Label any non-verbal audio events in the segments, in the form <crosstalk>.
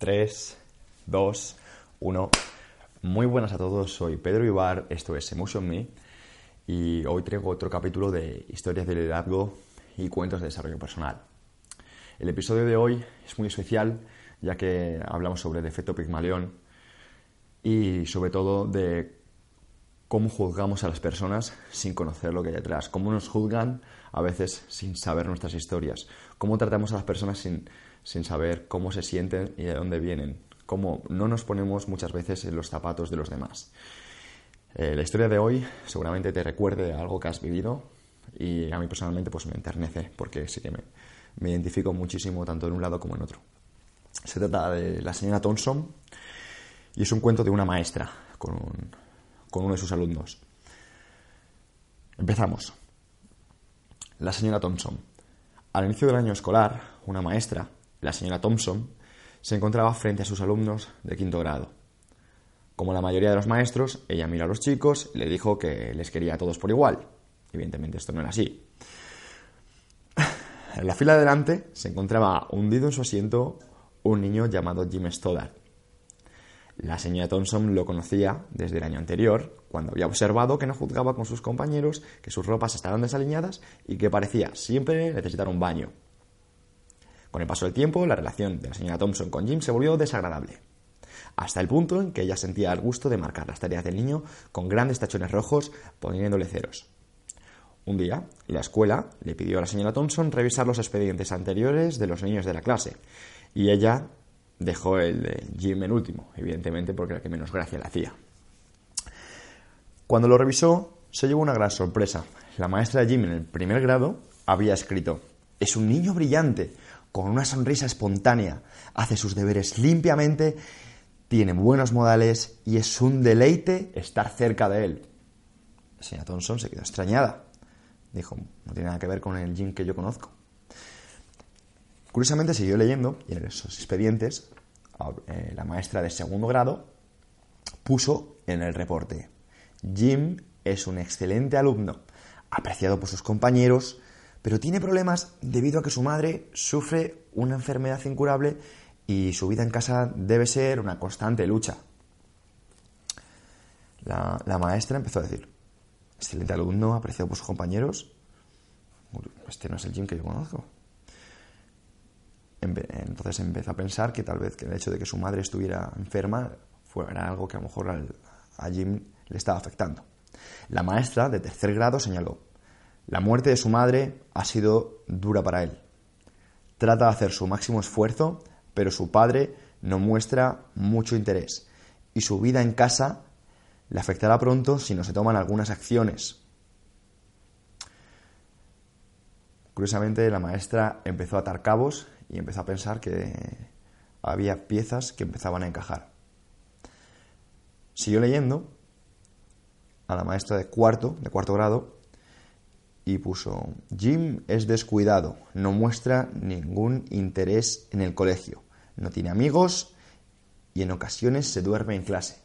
3, 2, 1. Muy buenas a todos, soy Pedro Ibar, esto es Emotion Me y hoy traigo otro capítulo de historias de liderazgo y cuentos de desarrollo personal. El episodio de hoy es muy especial ya que hablamos sobre el efecto Pigmalión y sobre todo de cómo juzgamos a las personas sin conocer lo que hay detrás, cómo nos juzgan a veces sin saber nuestras historias, cómo tratamos a las personas sin sin saber cómo se sienten y de dónde vienen, cómo no nos ponemos muchas veces en los zapatos de los demás. Eh, la historia de hoy seguramente te recuerde algo que has vivido y a mí personalmente pues me enternece porque sí que me, me identifico muchísimo tanto en un lado como en otro. Se trata de la señora Thompson y es un cuento de una maestra con, con uno de sus alumnos. Empezamos. La señora Thompson. Al inicio del año escolar, una maestra la señora Thompson, se encontraba frente a sus alumnos de quinto grado. Como la mayoría de los maestros, ella miró a los chicos y le dijo que les quería a todos por igual. Evidentemente esto no era así. <sighs> En la fila de delante se encontraba hundido en su asiento un niño llamado Jim Stoddard. La señora Thompson lo conocía desde el año anterior, cuando había observado que no juzgaba con sus compañeros, que sus ropas estaban desaliñadas y que parecía siempre necesitar un baño. Con el paso del tiempo, la relación de la señora Thompson con Jim se volvió desagradable, hasta el punto en que ella sentía el gusto de marcar las tareas del niño con grandes tachones rojos poniéndole ceros. Un día, la escuela le pidió a la señora Thompson revisar los expedientes anteriores de los niños de la clase, y ella dejó el de Jim en último, evidentemente porque era el que menos gracia le hacía. Cuando lo revisó, se llevó una gran sorpresa. La maestra de Jim en el primer grado había escrito, es un niño brillante, con una sonrisa espontánea, hace sus deberes limpiamente, tiene buenos modales y es un deleite estar cerca de él. La señora Thompson se quedó extrañada. Dijo, no tiene nada que ver con el Jim que yo conozco. Curiosamente siguió leyendo y en esos expedientes eh, la maestra de segundo grado puso en el reporte, Jim es un excelente alumno, apreciado por sus compañeros, pero tiene problemas debido a que su madre sufre una enfermedad incurable y su vida en casa debe ser una constante lucha. La, maestra empezó a decir, excelente alumno, apreciado por sus compañeros. Este no es el Jim que yo conozco. Entonces empezó a pensar que tal vez que el hecho de que su madre estuviera enferma fuera algo que a lo mejor a Jim le estaba afectando. La maestra de tercer grado señaló, la muerte de su madre ha sido dura para él. Trata de hacer su máximo esfuerzo, pero su padre no muestra mucho interés y su vida en casa le afectará pronto si no se toman algunas acciones. Curiosamente, la maestra empezó a atar cabos y empezó a pensar que había piezas que empezaban a encajar. Siguió leyendo a la maestra de cuarto, de cuarto grado, y puso, Jim es descuidado, no muestra ningún interés en el colegio, no tiene amigos y en ocasiones se duerme en clase.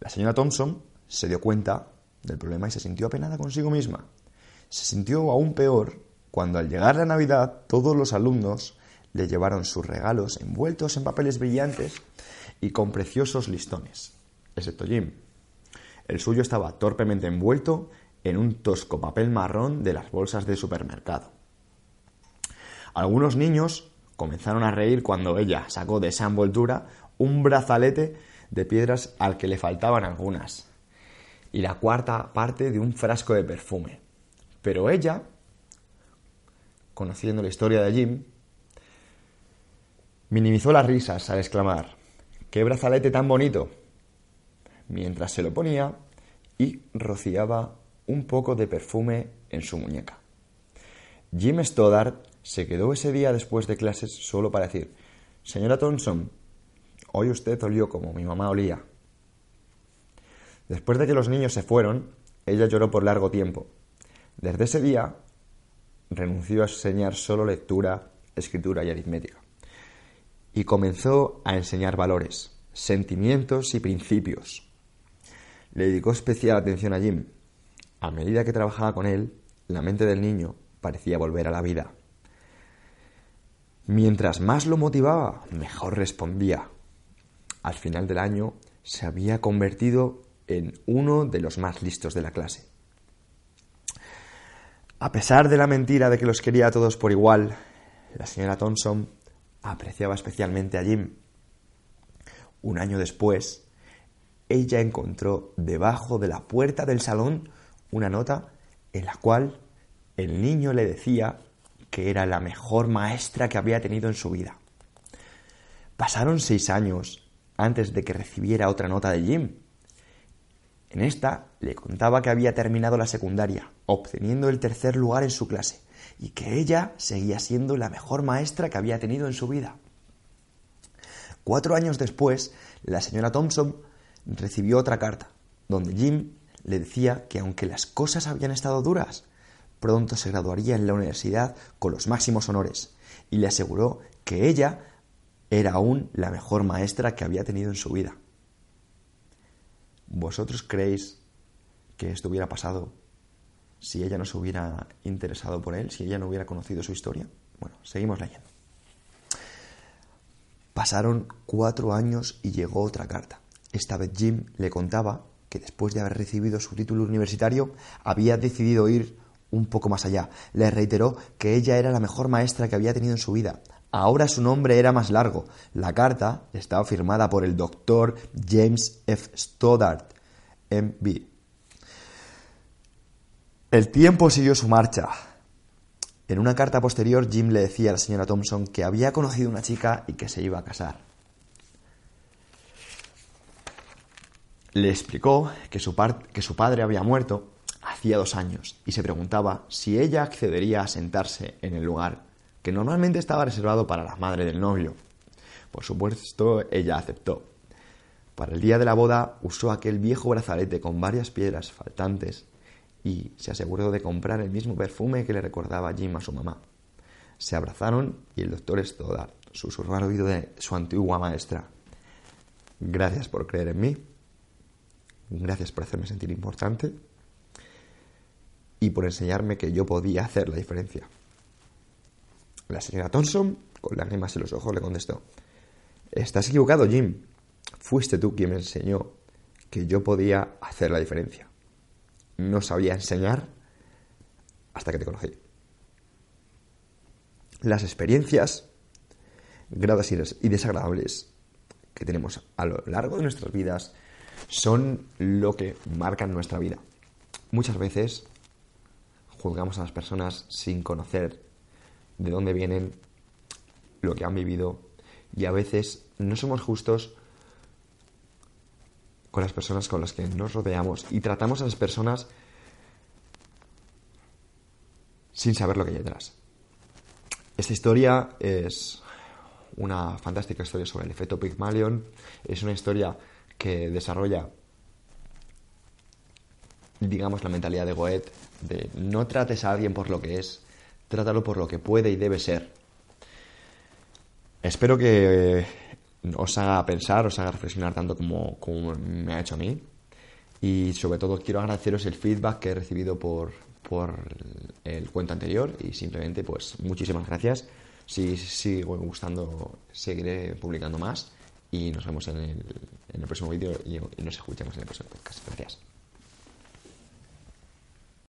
La señora Thompson se dio cuenta del problema y se sintió apenada consigo misma. Se sintió aún peor cuando al llegar la Navidad todos los alumnos le llevaron sus regalos envueltos en papeles brillantes y con preciosos listones, excepto Jim. El suyo estaba torpemente envuelto en un tosco papel marrón de las bolsas de supermercado. Algunos niños comenzaron a reír cuando ella sacó de esa envoltura un brazalete de piedras al que le faltaban algunas y la cuarta parte de un frasco de perfume. Pero ella, conociendo la historia de Jim, minimizó las risas al exclamar, ¡qué brazalete tan bonito! mientras se lo ponía y rociaba un poco de perfume en su muñeca. Jim Stoddard se quedó ese día después de clases solo para decir, Señora Thompson, hoy usted olió como mi mamá olía. Después de que los niños se fueron, ella lloró por largo tiempo. Desde ese día renunció a enseñar solo lectura, escritura y aritmética. Y comenzó a enseñar valores, sentimientos y principios. Le dedicó especial atención a Jim. A medida que trabajaba con él, la mente del niño parecía volver a la vida. Mientras más lo motivaba, mejor respondía. Al final del año se había convertido en uno de los más listos de la clase. A pesar de la mentira de que los quería a todos por igual, la señora Thompson apreciaba especialmente a Jim. Un año después, ella encontró debajo de la puerta del salón una nota en la cual el niño le decía que era la mejor maestra que había tenido en su vida. Pasaron seis años antes de que recibiera otra nota de Jim. En esta le contaba que había terminado la secundaria, obteniendo el tercer lugar en su clase, y que ella seguía siendo la mejor maestra que había tenido en su vida. Cuatro años después, la señora Thompson recibió otra carta, donde Jim le decía que aunque las cosas habían estado duras, pronto se graduaría en la universidad con los máximos honores, y le aseguró que ella era aún la mejor maestra que había tenido en su vida. ¿Vosotros creéis que esto hubiera pasado si ella no se hubiera interesado por él, si ella no hubiera conocido su historia? Bueno, seguimos leyendo. Pasaron cuatro años y llegó otra carta. Esta vez Jim le contaba que después de haber recibido su título universitario había decidido ir un poco más allá. Le reiteró que ella era la mejor maestra que había tenido en su vida. Ahora su nombre era más largo. La carta estaba firmada por el doctor James F. Stoddart, MB. El tiempo siguió su marcha. En una carta posterior, Jim le decía a la señora Thompson que había conocido una chica y que se iba a casar. Le explicó que su, que su padre había muerto hacía dos años y se preguntaba si ella accedería a sentarse en el lugar que normalmente estaba reservado para la madre del novio. Por supuesto, ella aceptó. Para el día de la boda usó aquel viejo brazalete con varias piedras faltantes y se aseguró de comprar el mismo perfume que le recordaba Jim a su mamá. Se abrazaron y el doctor Stoddard susurró al oído de su antigua maestra. Gracias por creer en mí. Gracias por hacerme sentir importante. Y por enseñarme que yo podía hacer la diferencia. La señora Thompson, con lágrimas en los ojos, le contestó, Estás equivocado, Jim. Fuiste tú quien me enseñó que yo podía hacer la diferencia. No sabía enseñar hasta que te conocí. Las experiencias gradas y desagradables que tenemos a lo largo de nuestras vidas son lo que marcan nuestra vida. Muchas veces juzgamos a las personas sin conocer de dónde vienen, lo que han vivido y a veces no somos justos con las personas con las que nos rodeamos y tratamos a las personas sin saber lo que hay detrás. Esta historia es una fantástica historia sobre el efecto Pygmalion. Es una historia que desarrolla, digamos, la mentalidad de Goethe de no trates a alguien por lo que es, trátalo por lo que puede y debe ser. Espero que os haga pensar, os haga reflexionar tanto como, me ha hecho a mí. Y sobre todo quiero agradeceros el feedback que he recibido por, por el cuento anterior y simplemente pues muchísimas gracias. Si sigo gustando seguiré publicando más y nos vemos en el, en el próximo vídeo y, nos escuchamos en el próximo podcast. Gracias.